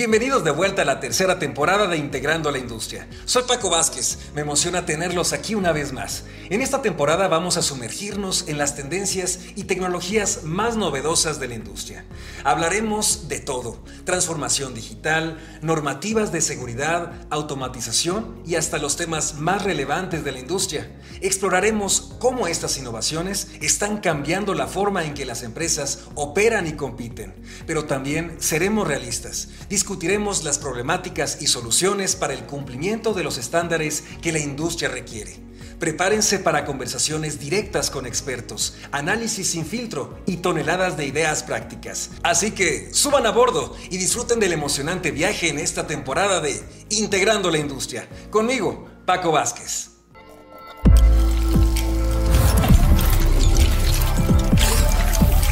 Bienvenidos de vuelta a la tercera temporada de Integrando la Industria. Soy Paco Vázquez, me emociona tenerlos aquí una vez más. En esta temporada vamos a sumergirnos en las tendencias y tecnologías más novedosas de la industria. Hablaremos de todo, transformación digital, normativas de seguridad, automatización y hasta los temas más relevantes de la industria. Exploraremos cómo estas innovaciones están cambiando la forma en que las empresas operan y compiten, pero también seremos realistas discutiremos las problemáticas y soluciones para el cumplimiento de los estándares que la industria requiere. Prepárense para conversaciones directas con expertos, análisis sin filtro y toneladas de ideas prácticas. Así que suban a bordo y disfruten del emocionante viaje en esta temporada de Integrando la Industria. Conmigo, Paco Vázquez.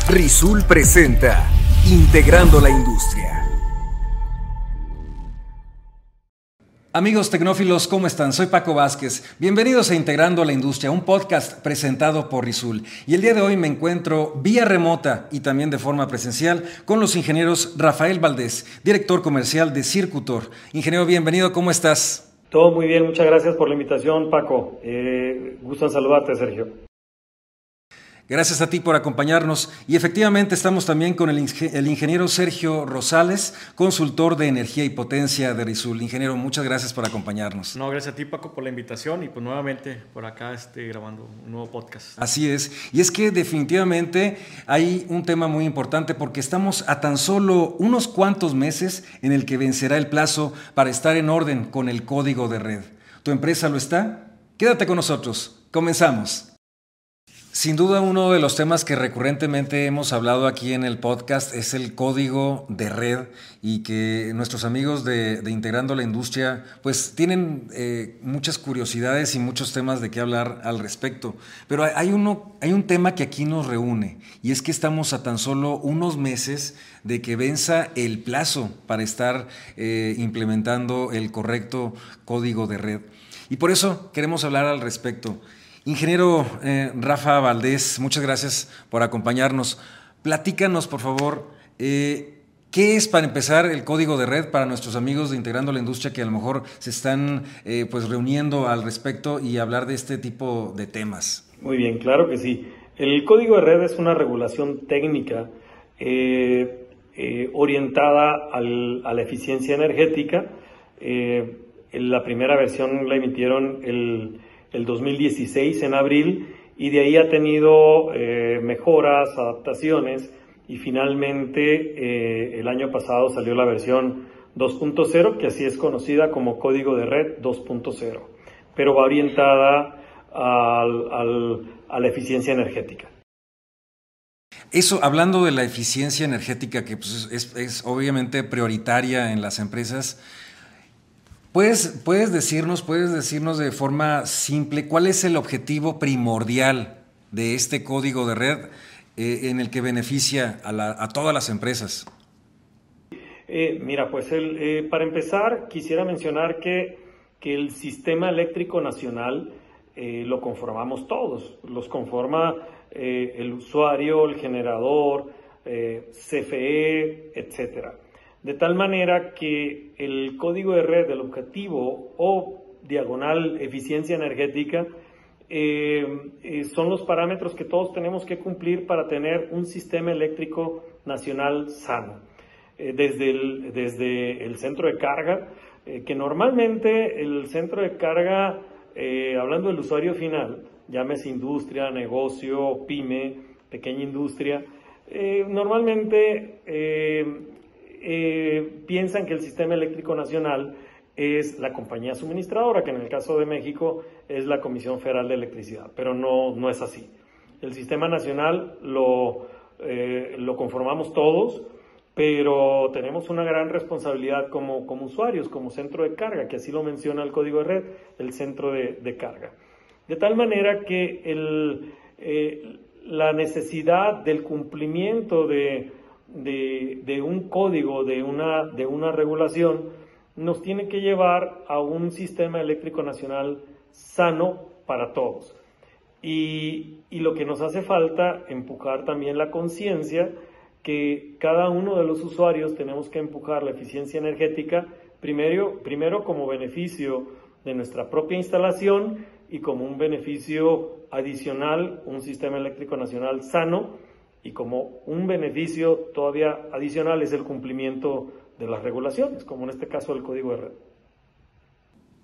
Rizul presenta Integrando la Industria. Amigos tecnófilos, ¿cómo están? Soy Paco Vázquez. Bienvenidos a Integrando la Industria, un podcast presentado por Rizul. Y el día de hoy me encuentro vía remota y también de forma presencial con los ingenieros Rafael Valdés, director comercial de Circutor. Ingeniero, bienvenido, ¿cómo estás? Todo muy bien, muchas gracias por la invitación, Paco. Eh, gusto en saludarte, Sergio. Gracias a ti por acompañarnos. Y efectivamente estamos también con el, ingeniero Sergio Rosales, consultor de energía y potencia de Rizul. Ingeniero, muchas gracias por acompañarnos. No, gracias a ti Paco por la invitación y pues nuevamente por acá este, grabando un nuevo podcast. Así es. Y es que definitivamente hay un tema muy importante porque estamos a tan solo unos cuantos meses en el que vencerá el plazo para estar en orden con el código de red. ¿Tu empresa lo está? Quédate con nosotros. Comenzamos. Sin duda uno de los temas que recurrentemente hemos hablado aquí en el podcast es el código de red y que nuestros amigos de, Integrando la Industria pues tienen eh, muchas curiosidades y muchos temas de qué hablar al respecto. Pero hay, uno, hay un tema que aquí nos reúne y es que estamos a tan solo unos meses de que venza el plazo para estar eh, implementando el correcto código de red. Y por eso queremos hablar al respecto. Ingeniero eh, Rafa Valdés, muchas gracias por acompañarnos. Platícanos, por favor, eh, ¿qué es para empezar el código de red para nuestros amigos de Integrando la Industria que a lo mejor se están eh, pues reuniendo al respecto y hablar de este tipo de temas? Muy bien, claro que sí. El código de red es una regulación técnica orientada a la eficiencia energética. la primera versión la emitieron el el 2016 en abril y de ahí ha tenido eh, mejoras, adaptaciones y finalmente eh, el año pasado salió la versión 2.0 que así es conocida como código de red 2.0 pero va orientada a la eficiencia energética. Eso, hablando de la eficiencia energética, que pues, es obviamente prioritaria en las empresas, ¿Puedes, decirnos, puedes decirnos de forma simple cuál es el objetivo primordial de este código de red eh, en el que beneficia a, todas las empresas? Eh, mira, pues eh, para empezar quisiera mencionar que, que el sistema eléctrico nacional lo conformamos todos, los conforma el usuario, el generador, CFE, etcétera. De tal manera que el código de red del objetivo o diagonal eficiencia energética eh, eh, son los parámetros que todos tenemos que cumplir para tener un sistema eléctrico nacional sano. Eh, desde, el, desde el centro de carga, que normalmente el centro de carga, hablando del usuario final, llámese industria, negocio, pyme, pequeña industria, normalmente eh, piensan que el sistema eléctrico nacional es la compañía suministradora, que en el caso de México es la Comisión Federal de Electricidad, pero no, no es así. El sistema nacional lo, eh, lo conformamos todos, pero tenemos una gran responsabilidad como, como, usuarios, como centro de carga, que así lo menciona el código de red, el centro de, de carga. De tal manera que el, eh, la necesidad del cumplimiento de de, un código, de una, de una regulación, nos tiene que llevar a un sistema eléctrico nacional sano para todos. Y, lo que nos hace falta, empujar también la conciencia que cada uno de los usuarios tenemos que empujar la eficiencia energética primero, primero como beneficio de nuestra propia instalación y como un beneficio adicional, un sistema eléctrico nacional sano y como un beneficio todavía adicional es el cumplimiento de las regulaciones, como en este caso el código de red.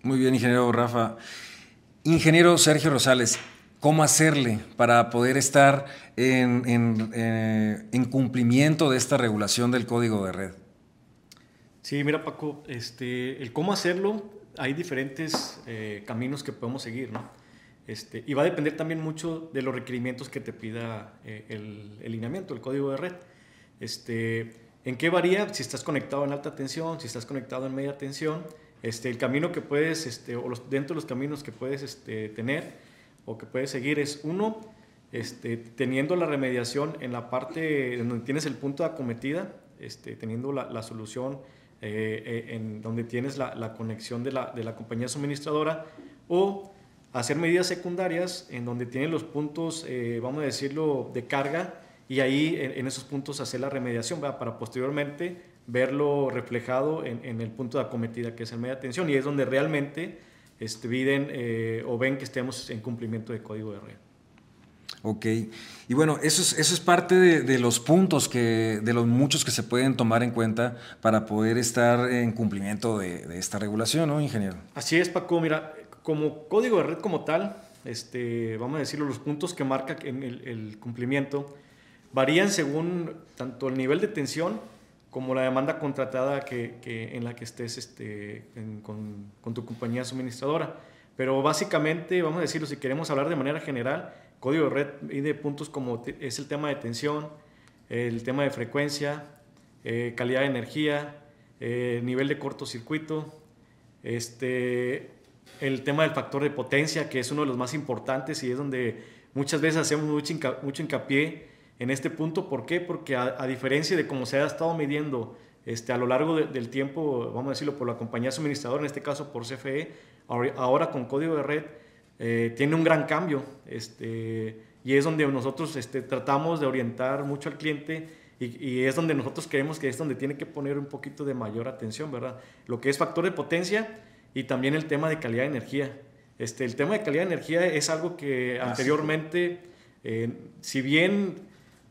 Muy bien, ingeniero Rafa. Ingeniero Sergio Rosales, ¿cómo hacerle para poder estar en, eh, en, cumplimiento de esta regulación del código de red? Sí, mira Paco, este, el cómo hacerlo, hay diferentes eh, caminos que podemos seguir, ¿no? Este, y va a depender también mucho de los requerimientos que te pida eh, el, el, lineamiento, el código de red. Este, ¿En qué varía? Si estás conectado en alta tensión, si estás conectado en media tensión este, el camino que puedes, este, o dentro de los caminos que puedes este, tener o que puedes seguir es uno, este, teniendo la remediación en la parte donde tienes el punto de acometida, este, teniendo la, la solución eh, eh, en donde tienes la, la conexión de la, de la, compañía suministradora, o hacer medidas secundarias en donde tienes los puntos, eh, vamos a decirlo, de carga, y ahí en, en esos puntos hacer la remediación para posteriormente verlo reflejado en, el punto de acometida que es el media tensión y es donde realmente este, piden eh, o ven que estemos en cumplimiento de código de red. Ok, y bueno, eso es, eso es parte de, los puntos que, de los muchos que se pueden tomar en cuenta para poder estar en cumplimiento de, esta regulación, ¿no, ingeniero? Así es, Paco. Mira, como código de red como tal, este, vamos a decirlo, los puntos que marca en el, el cumplimiento varían según tanto el nivel de tensión como la demanda contratada que, que en la que estés este, con, con, tu compañía suministradora. Pero básicamente, vamos a decirlo, si queremos hablar de manera general, código de red de puntos como es el tema de tensión, el tema de frecuencia, eh, calidad de energía, eh, nivel de cortocircuito, este, el tema del factor de potencia, que es uno de los más importantes y es donde muchas veces hacemos mucho, hincapié en este punto. ¿Por qué? Porque a, diferencia de cómo se ha estado midiendo este, a lo largo del tiempo, vamos a decirlo, por la compañía suministradora, en este caso por CFE, ahora con código de red, eh, tiene un gran cambio. Este, y es donde nosotros este, tratamos de orientar mucho al cliente y, es donde nosotros creemos que es donde tiene que poner un poquito de mayor atención, ¿verdad? Lo que es factor de potencia y también el tema de calidad de energía. Este, el tema de calidad de energía es algo que ah, anteriormente, eh, si bien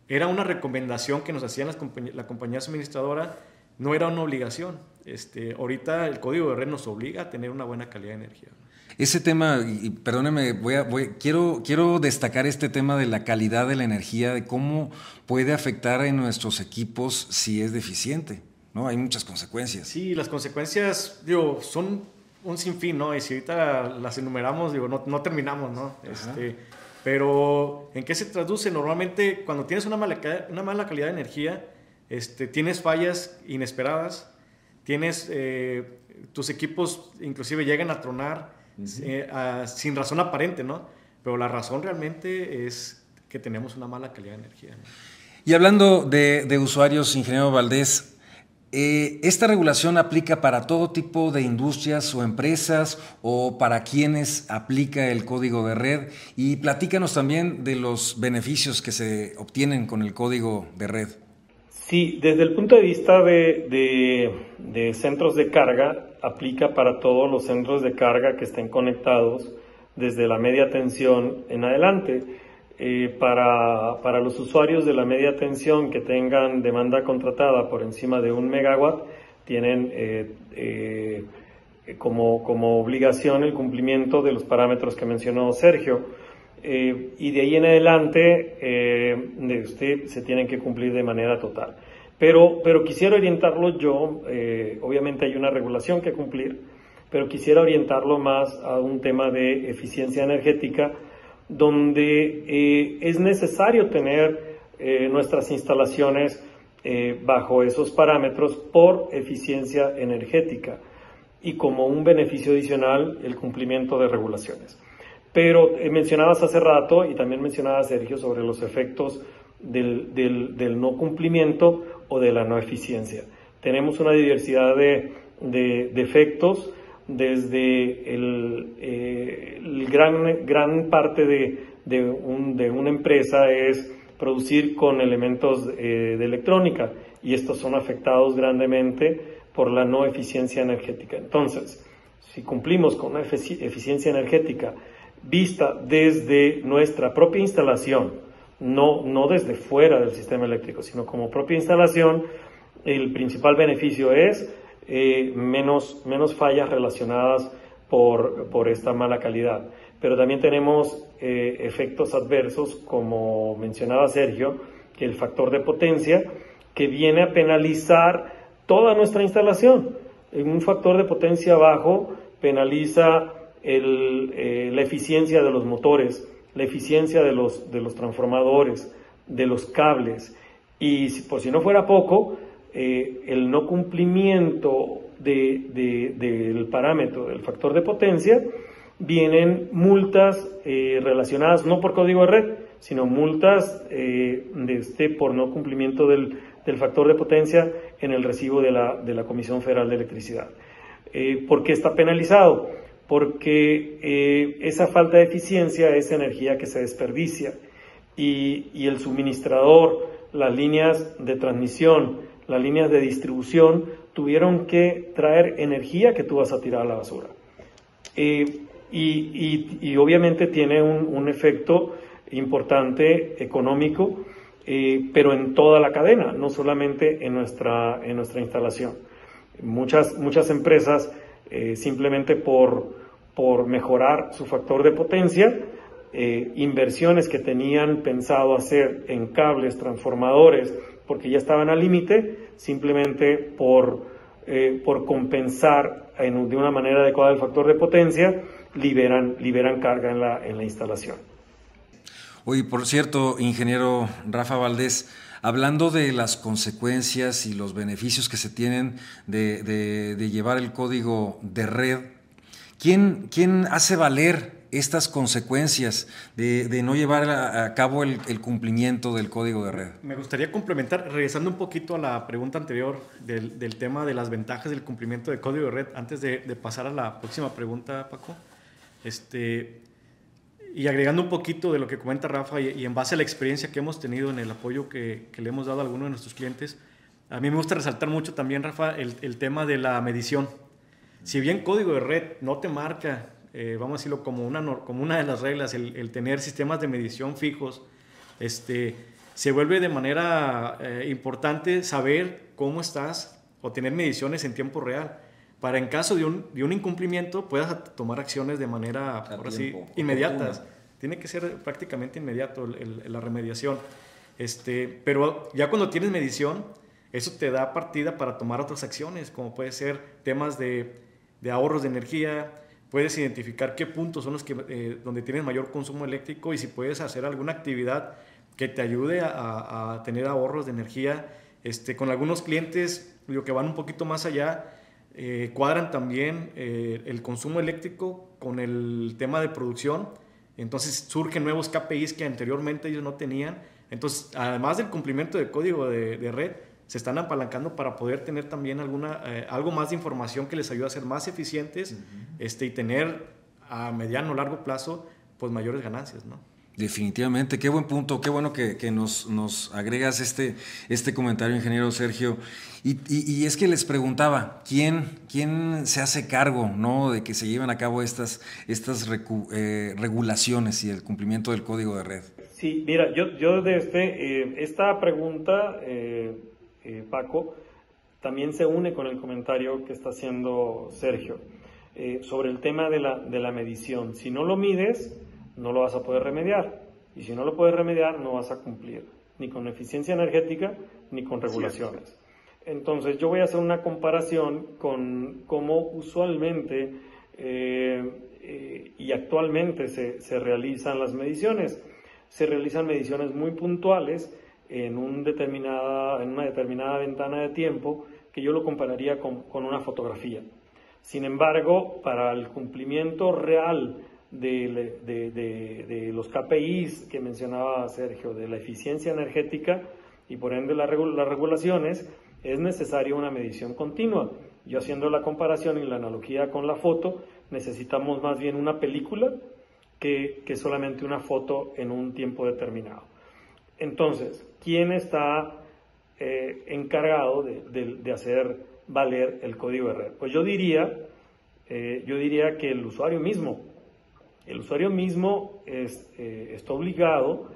era una recomendación que nos hacían las la compañía suministradora, no era una obligación. Este, ahorita el código de red nos obliga a tener una buena calidad de energía. Ese tema, y perdóneme, voy a, voy, quiero, quiero destacar este tema de la calidad de la energía, de cómo puede afectar en nuestros equipos si es deficiente. ¿no? Hay muchas consecuencias. Sí, las consecuencias digo, son un sinfín, ¿no? Y si ahorita las enumeramos, digo, no, no terminamos, ¿no? Este, pero, ¿en qué se traduce? Normalmente, cuando tienes una mala, una mala calidad de energía, este, tienes fallas inesperadas, tienes, eh, tus equipos inclusive llegan a tronar eh, sin razón aparente, ¿no? Pero la razón realmente es que tenemos una mala calidad de energía. Y hablando de, de usuarios, ingeniero Valdés, eh, ¿Esta regulación aplica para todo tipo de industrias o empresas o para quienes aplica el código de red? Y platícanos también de los beneficios que se obtienen con el código de red. Sí, desde el punto de vista de, de centros de carga, aplica para todos los centros de carga que estén conectados desde la media tensión en adelante. Eh, para, para, los usuarios de la media tensión que tengan demanda contratada por encima de un megawatt, tienen eh, eh, como, como, obligación el cumplimiento de los parámetros que mencionó Sergio. y de ahí en adelante, de usted se tienen que cumplir de manera total. Pero, pero quisiera orientarlo yo, obviamente hay una regulación que cumplir, pero quisiera orientarlo más a un tema de eficiencia energética donde eh, es necesario tener eh, nuestras instalaciones eh, bajo esos parámetros por eficiencia energética y como un beneficio adicional el cumplimiento de regulaciones. Pero mencionabas hace rato y también mencionaba Sergio sobre los efectos del, del, no cumplimiento o de la no eficiencia. Tenemos una diversidad de, de, de efectos desde el, eh, gran, gran parte de, de, un, de, una empresa es producir con elementos eh, de electrónica y estos son afectados grandemente por la no eficiencia energética. Entonces, si cumplimos con una eficiencia energética vista desde nuestra propia instalación, no, no desde fuera del sistema eléctrico, sino como propia instalación, el principal beneficio es eh, menos, menos fallas relacionadas por, por, esta mala calidad. Pero también tenemos eh, efectos adversos, como mencionaba Sergio, que el factor de potencia, que viene a penalizar toda nuestra instalación. Un factor de potencia bajo penaliza eh, la eficiencia de los motores, la eficiencia de los, de los transformadores, de los cables. Y por si no fuera poco, eh, el no cumplimiento del parámetro del factor de potencia, vienen multas eh, relacionadas no por código de red, sino multas de este, por no cumplimiento del, factor de potencia en el recibo de la, de la Comisión Federal de Electricidad. ¿Por qué está penalizado? porque eh, esa falta de eficiencia es energía que se desperdicia y, el suministrador, las líneas de transmisión, las líneas de distribución tuvieron que traer energía que tú vas a tirar a la basura. Eh, y, obviamente tiene un, efecto importante económico, eh, pero en toda la cadena, no solamente en nuestra, en nuestra instalación. Muchas, muchas empresas eh, simplemente por, por mejorar su factor de potencia, inversiones que tenían pensado hacer en cables, transformadores, porque ya estaban al límite, simplemente por, eh, por compensar en, de una manera adecuada el factor de potencia, liberan, liberan carga en la, en la instalación. Oye, por cierto, ingeniero Rafa Valdés, hablando de las consecuencias y los beneficios que se tienen de, llevar el código de red, ¿quién, quién hace valer estas consecuencias de, no llevar a, cabo el, cumplimiento del código de red. Me gustaría complementar, regresando un poquito a la pregunta anterior del, tema de las ventajas del cumplimiento del código de red, antes de, pasar a la próxima pregunta, Paco. Este, y agregando un poquito de lo que comenta Rafa y, en base a la experiencia que hemos tenido en el apoyo que, le hemos dado a algunos de nuestros clientes, a mí me gusta resaltar mucho también, Rafa, el, tema de la medición. Si bien código de red no te marca, eh, vamos a decirlo como una, como una de las reglas, el, tener sistemas de medición fijos, este, se vuelve de manera eh, importante saber cómo estás o tener mediciones en tiempo real para en caso de un, de un incumplimiento puedas tomar acciones de manera, ahora sí, inmediatas. Tiene que ser prácticamente inmediato la remediación. Este, pero ya cuando tienes medición, eso te da partida para tomar otras acciones, como puede ser temas de, de ahorros de energía, puedes identificar qué puntos son los que, eh, donde tienes mayor consumo eléctrico y si puedes hacer alguna actividad que te ayude a, tener ahorros de energía. Este, con algunos clientes, lo que van un poquito más allá, eh, cuadran también eh, el consumo eléctrico con el tema de producción. Entonces surgen nuevos KPIs que anteriormente ellos no tenían. Entonces, además del cumplimiento del código de, red, se están apalancando para poder tener también alguna, eh, algo más de información que les ayude a ser más eficientes este, y tener a mediano o largo plazo pues mayores ganancias. ¿no? Definitivamente, qué buen punto, qué bueno que, nos, nos, agregas este, este comentario, ingeniero Sergio. Y, es que les preguntaba, ¿quién, ¿quién se hace cargo ¿no? de que se lleven a cabo estas, estas eh, regulaciones y el cumplimiento del código de red? Sí, mira, yo, yo de este, eh, esta pregunta, eh, Paco, también se une con el comentario que está haciendo Sergio sobre el tema de la, de la medición. Si no lo mides, no lo vas a poder remediar. Y si no lo puedes remediar, no vas a cumplir ni con eficiencia energética ni con regulaciones. Entonces yo voy a hacer una comparación con cómo usualmente eh, eh, y actualmente se, se, realizan las mediciones. Se realizan mediciones muy puntuales en, un determinada, en una determinada ventana de tiempo que yo lo compararía con, con una fotografía. Sin embargo, para el cumplimiento real de, los KPIs que mencionaba Sergio, de la eficiencia energética y por ende las regulaciones, es necesaria una medición continua. Yo haciendo la comparación y la analogía con la foto, necesitamos más bien una película que, solamente una foto en un tiempo determinado. Entonces, ¿quién está eh, encargado de, hacer valer el código de red? Pues yo diría, eh, yo diría que el usuario mismo. El usuario mismo está obligado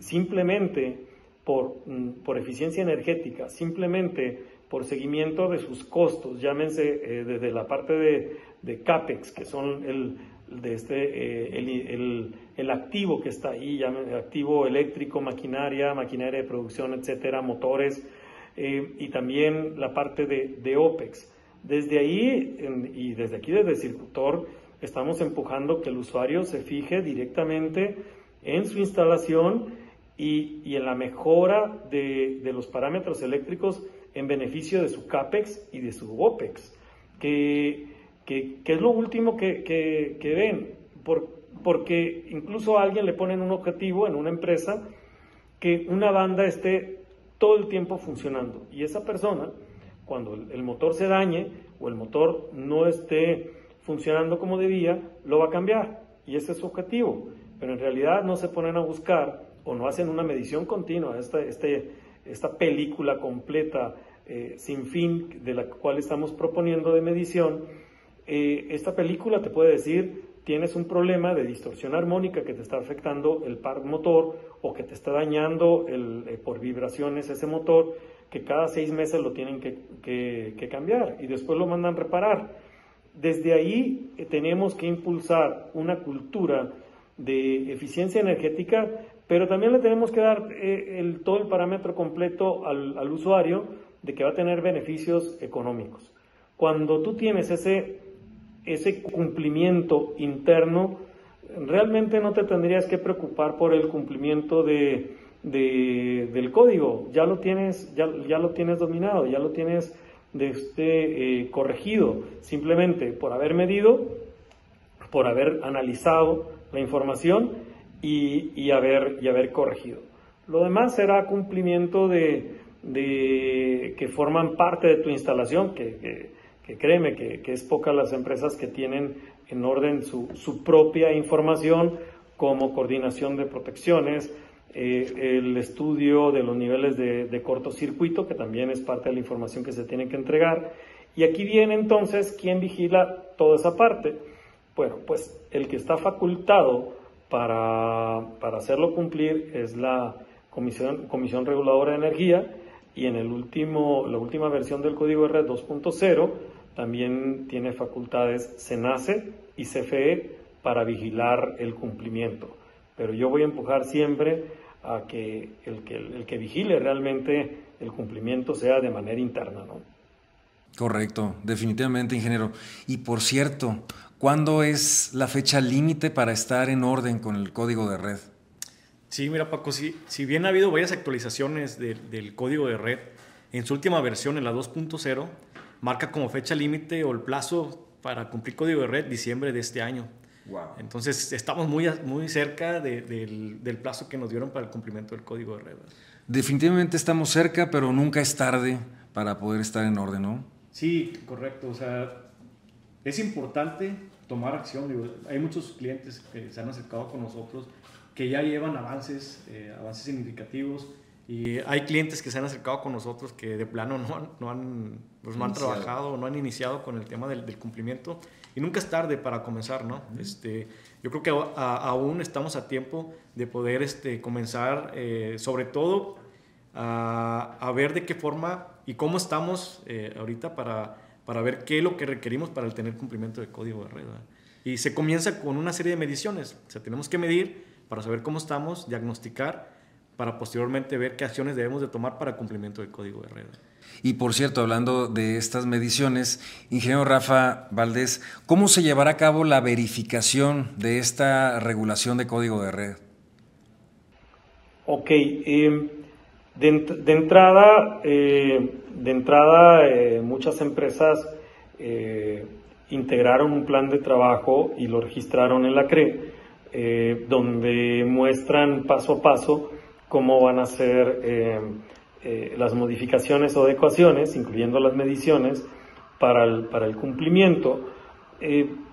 simplemente por, mm, por eficiencia energética, simplemente por seguimiento de sus costos, llámense eh, desde la parte de, CAPEX, que son el, de este, eh, el, el, activo que está ahí, llámense activo eléctrico, maquinaria, maquinaria de producción, etcétera, motores, eh, y también la parte de, de OPEX. Desde ahí y desde aquí, desde el Circutor, estamos empujando que el usuario se fije directamente en su instalación y, y en la mejora de, de los parámetros eléctricos en beneficio de su CAPEX y de su OPEX, que, que, es lo último que, que, ven, por, porque incluso a alguien le ponen un objetivo en una empresa que una banda esté todo el tiempo funcionando. Y esa persona, cuando el motor se dañe o el motor no esté funcionando como debía, lo va a cambiar. Y ese es su objetivo, pero en realidad no se ponen a buscar o no hacen una medición continua, este, este esta película completa eh, sin fin de la cual estamos proponiendo de medición, eh, esta película te puede decir tienes un problema de distorsión armónica que te está afectando el par motor o que te está dañando el, eh, por vibraciones ese motor, que cada seis meses lo tienen que, que cambiar y después lo mandan reparar. Desde ahí tenemos que impulsar una cultura de eficiencia energética pero también le tenemos que dar eh, el, todo el parámetro completo al, al, usuario de que va a tener beneficios económicos. Cuando tú tienes ese, ese cumplimiento interno, realmente no te tendrías que preocupar por el cumplimiento de, de, del código. Ya lo tienes, ya, ya, lo tienes dominado, ya lo tienes este, eh, corregido. Simplemente por haber medido, por haber analizado la información y, haber, y haber corregido. Lo demás será cumplimiento de, que forman parte de tu instalación, que, créeme que, es pocas las empresas que tienen en orden su, propia información como coordinación de protecciones, eh, el estudio de los niveles de, de, cortocircuito, que también es parte de la información que se tiene que entregar. Y aquí viene entonces quién vigila toda esa parte. Bueno, pues el que está facultado para, para hacerlo cumplir es la Comisión, Comisión Reguladora de Energía y en el último, la última versión del Código Red 2.0 también tiene facultades CENACE y CFE para vigilar el cumplimiento. Pero yo voy a empujar siempre a que el que, el que vigile realmente el cumplimiento sea de manera interna, ¿no? Correcto, definitivamente, ingeniero. Y por cierto, ¿Cuándo es la fecha límite para estar en orden con el código de red? Sí, mira Paco, si, si bien ha habido varias actualizaciones del código de red, en su última versión, en la 2.0, marca como fecha límite o el plazo para cumplir código de red diciembre de este año. Wow. Entonces estamos muy, muy cerca del, del, plazo que nos dieron para el cumplimiento del código de red. Definitivamente estamos cerca, pero nunca es tarde para poder estar en orden, ¿no? Sí, correcto. O sea, es importante tomar acción. hay muchos clientes que se han acercado con nosotros que ya llevan avances, eh, avances significativos. Y hay clientes que se han acercado con nosotros que de plano no no han, pues no han trabajado, no han iniciado con el tema del, del, cumplimiento. Y nunca es tarde para comenzar, ¿no? este, yo creo que aún estamos a tiempo de poder este, comenzar, eh, sobre todo, a, a, ver de qué forma y cómo estamos eh, ahorita para para ver qué es lo que requerimos para el tener cumplimiento de código de red. Y se comienza con una serie de mediciones. O sea, tenemos que medir para saber cómo estamos, diagnosticar, para posteriormente ver qué acciones debemos de tomar para cumplimiento del código de red. Y por cierto, hablando de estas mediciones, ingeniero Rafa Valdés, ¿cómo se llevará a cabo la verificación de esta regulación de código de red? Ok, eh, de, entrada, eh, de entrada eh, muchas empresas eh, integraron un plan de trabajo y lo registraron en la CRE, donde muestran paso a paso cómo van a ser las modificaciones o adecuaciones, incluyendo las mediciones, para el, para el cumplimiento.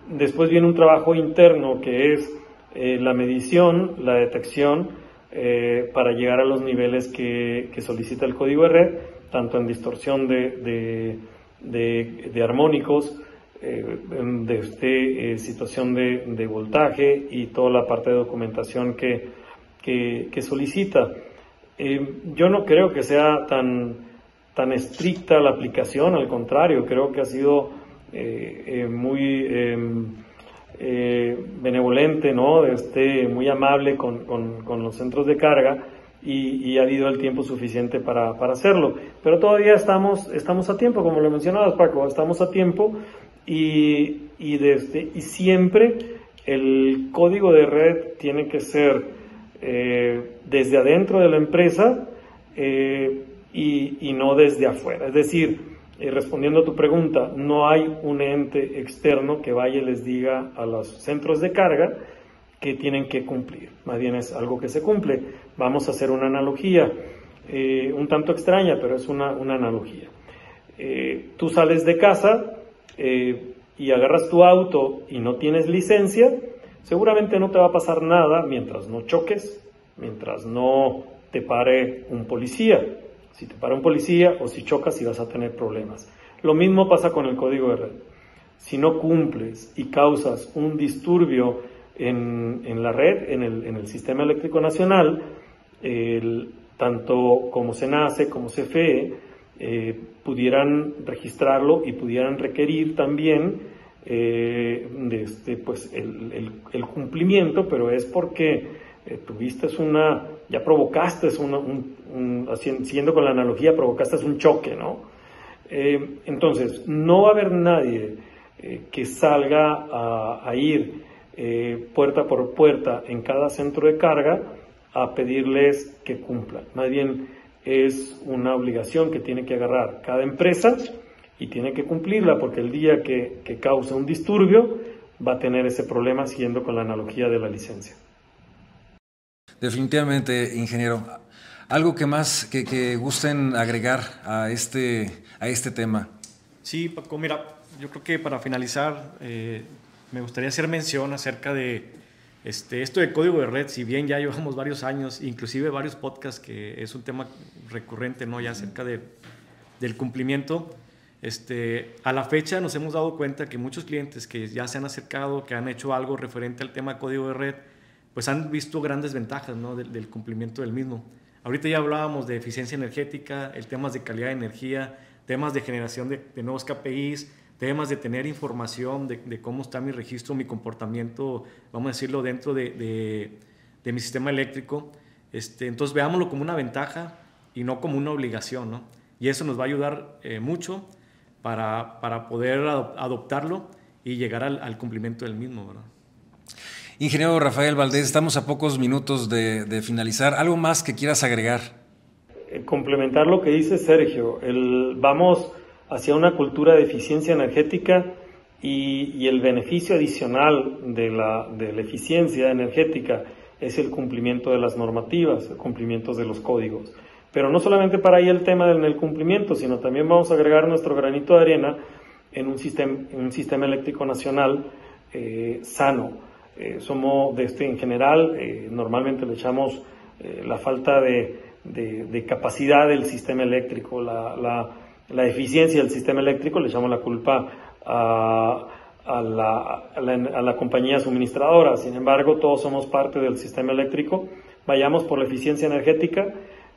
después viene un trabajo interno que es la medición, la detección, eh, para llegar a los niveles que, solicita el código de red, tanto en distorsión de, de, armónicos, eh, de este, situación de, voltaje y toda la parte de documentación que, que, solicita. yo no creo que sea tan, tan estricta la aplicación, al contrario, creo que ha sido muy em, eh, benevolente, ¿no? Este, muy amable con, con, los centros de carga y, ha habido el tiempo suficiente para, para, hacerlo. Pero todavía estamos, estamos a tiempo, como lo mencionabas Paco, estamos a tiempo y, y, desde, y siempre el código de red tiene que ser eh, desde adentro de la empresa eh, y, y no desde afuera. Es decir, eh, respondiendo a tu pregunta, no hay un ente externo que vaya y les diga a los centros de carga que tienen que cumplir. Más bien es algo que se cumple. Vamos a hacer una analogía, un tanto extraña, pero es una, analogía. Eh, tú sales de casa y agarras tu auto y no tienes licencia, seguramente no te va a pasar nada mientras no choques, mientras no te pare un policía si te para un policía o si chocas y vas a tener problemas. Lo mismo pasa con el código de red. Si no cumples y causas un disturbio en, la red, en el, sistema eléctrico nacional, tanto como SENACE como CFE eh, pudieran registrarlo y pudieran requerir también eh, este, pues el, cumplimiento, pero es porque eh, tuviste una, ya provocaste una, un, siguiendo con la analogía, provocaste un choque, ¿no? Eh, entonces, no va a haber nadie que salga a, ir eh, puerta por puerta en cada centro de carga a pedirles que cumplan. Más bien es una obligación que tiene que agarrar cada empresa y tiene que cumplirla porque el día que, que causa un disturbio va a tener ese problema siguiendo con la analogía de la licencia. Definitivamente, ingeniero. ¿Algo que más que, gusten agregar a este, a este tema? Sí, Paco, mira, yo creo que para finalizar eh, me gustaría hacer mención acerca de este, esto de código de red, si bien ya llevamos varios años, inclusive varios podcasts, que es un tema recurrente, ¿no? Ya acerca de, del cumplimiento, este, a la fecha nos hemos dado cuenta que muchos clientes que ya se han acercado, que han hecho algo referente al tema código de red, pues han visto grandes ventajas ¿no? del cumplimiento del mismo. Ahorita ya hablábamos de eficiencia energética, el temas de calidad de energía, temas de generación de, nuevos KPIs, temas de tener información de, cómo está mi registro, mi comportamiento, vamos a decirlo, dentro de, mi sistema eléctrico. Este, entonces veámoslo como una ventaja y no como una obligación, ¿no? Y eso nos va a ayudar eh, mucho para, para, poder adoptarlo y llegar al, al cumplimiento del mismo, ¿verdad? Ingeniero Rafael Valdés, estamos a pocos minutos de, finalizar. ¿Algo más que quieras agregar? Eh, complementar lo que dice Sergio. vamos hacia una cultura de eficiencia energética y, el beneficio adicional de la, de la, eficiencia energética es el cumplimiento de las normativas, el cumplimiento de los códigos. Pero no solamente para ahí el tema del cumplimiento, sino también vamos a agregar nuestro granito de arena en un sistema, un sistema eléctrico nacional eh, sano eh, somos de este en general, eh, normalmente le echamos la falta de, capacidad del sistema eléctrico, la, eficiencia del sistema eléctrico, le echamos la culpa a, la, compañía suministradora. Sin embargo, todos somos parte del sistema eléctrico. Vayamos por la eficiencia energética.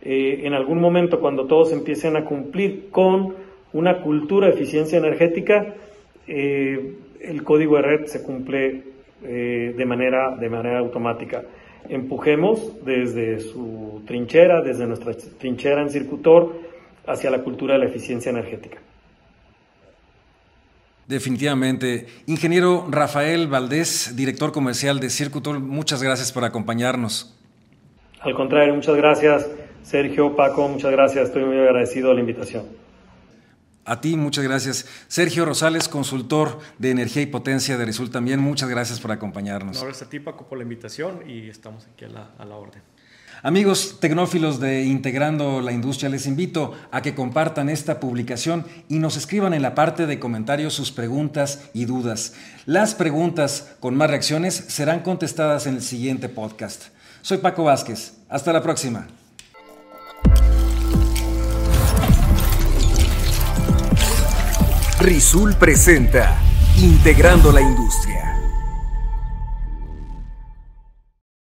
En algún momento, cuando todos empiecen a cumplir con una cultura de eficiencia energética, el código de red se cumple eh, de, manera, de manera automática. Empujemos desde su trinchera, desde nuestra trinchera en Circutor, hacia la cultura de la eficiencia energética. Definitivamente. Ingeniero Rafael Valdés, director comercial de Circutor, muchas gracias por acompañarnos. Al contrario, muchas gracias, Sergio, Paco, muchas gracias. Estoy muy agradecido a la invitación. A ti, muchas gracias. Sergio Rosales, consultor de energía y potencia de Resul también, muchas gracias por acompañarnos. gracias a ti, Paco, por la invitación y estamos aquí a la, a la orden. Amigos tecnófilos de Integrando la Industria, les invito a que compartan esta publicación y nos escriban en la parte de comentarios sus preguntas y dudas. Las preguntas con más reacciones serán contestadas en el siguiente podcast. Soy Paco Vázquez. Hasta la próxima. Rizul presenta Integrando la Industria.